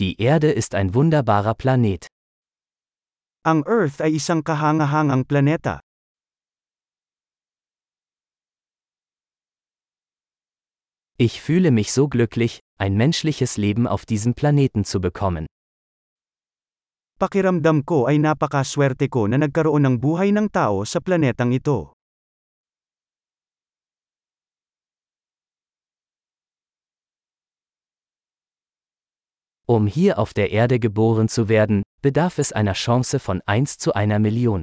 Die Erde ist ein wunderbarer Planet. Ang Earth ay isang kahangahangang planeta. Ich fühle mich so glücklich, ein menschliches Leben auf diesem Planeten zu bekommen. Pakiramdam ko ay napakaswerte ko na nagkaroon ng buhay ng tao sa planetang ito. Um hier auf der Erde geboren zu werden, bedarf es einer Chance von 1 zu einer Million.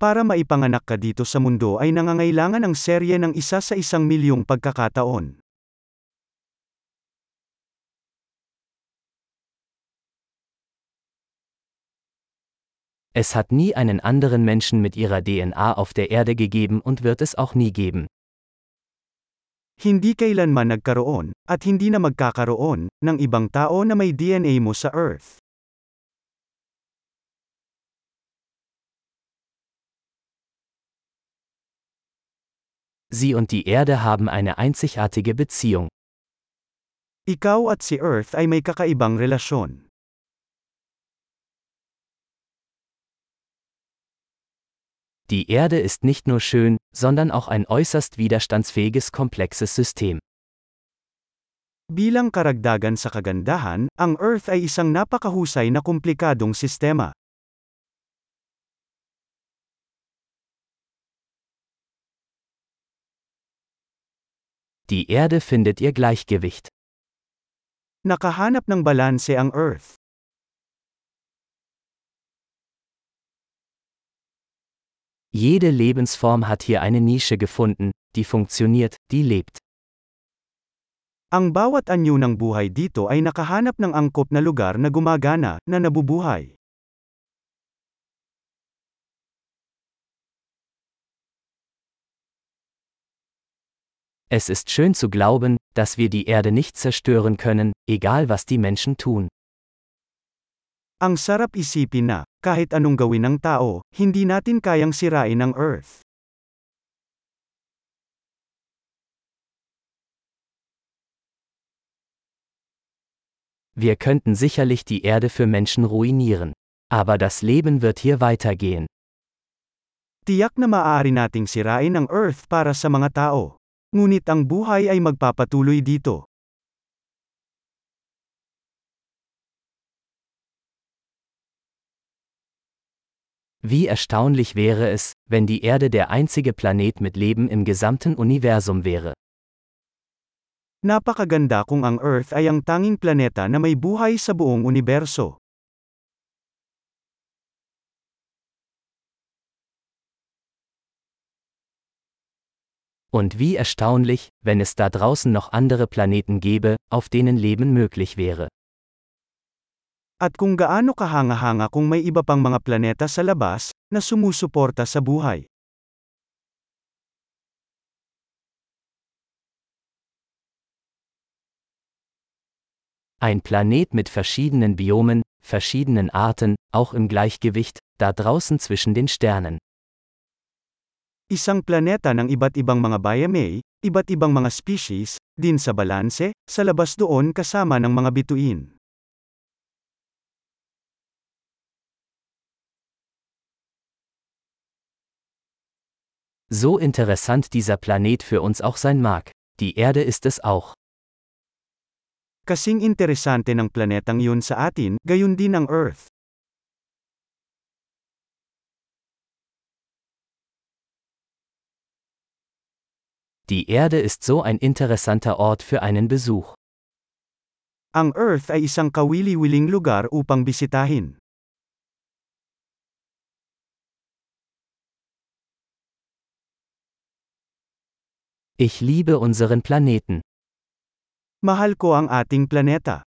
Para maipanganak ka dito sa mundo ay nangangailangan ng serye ng isa sa isang milyong pagkakataon. Es hat nie einen anderen Menschen mit ihrer DNA auf der Erde gegeben und wird es auch nie geben. Hindi kailanman nagkaroon, at hindi na magkakaroon, ng ibang tao na may DNA mo sa Earth. Sie und die Erde haben eine einzigartige Beziehung. Ikaw at si Earth ay may kakaibang relasyon. Die Erde ist nicht nur schön, sondern auch ein äußerst widerstandsfähiges komplexes System. Bilang karagdagan sa kagandahan, ang Earth ay isang napakahusay na komplikadong sistema. Die Erde findet ihr Gleichgewicht. Nakahanap ng balanse ang Earth. Jede Lebensform hat hier eine Nische gefunden, die funktioniert, die lebt. Ang bawat anyo ng buhay dito ay nakahanap ng angkop na lugar na gumagana, na nabubuhay. Es ist schön zu glauben, dass wir die Erde nicht zerstören können, egal was die Menschen tun. Ang sarap isipin na, kahit anong gawin ng tao, hindi natin kayang sirain ang Earth. Wir könnten sicherlich die Erde für Menschen ruinieren. Aber das Leben wird hier weitergehen. Tiyak na maaari nating sirain ang Earth para sa mga tao. Ngunit ang buhay ay magpapatuloy dito. Wie erstaunlich wäre es, wenn die Erde der einzige Planet mit Leben im gesamten Universum wäre. Napakaganda kung ang Earth ay ang tanging planeta na may buhay sa buong universo. Und wie erstaunlich, wenn es da draußen noch andere Planeten gäbe, auf denen Leben möglich wäre. At kung gaano kahanga-hanga kung may iba pang mga planeta sa labas, na sumusuporta sa buhay. Ein Planet mit verschiedenen Biomen, verschiedenen Arten, auch im Gleichgewicht, da draußen zwischen den Sternen. Isang planeta ng iba't ibang mga biome, iba't ibang mga species, din sa balanse, sa labas doon kasama ng mga bituin. So interessant dieser Planet für uns auch sein mag, die Erde ist es auch. Kasing interesante ng planetang yun sa atin, gayon din ang Earth. Die Erde ist so ein interessanter Ort für einen Besuch. Ang Earth ay isang kawili-wiling lugar upang bisitahin. Ich liebe unseren Planeten. Mahal ko ang ating planeta.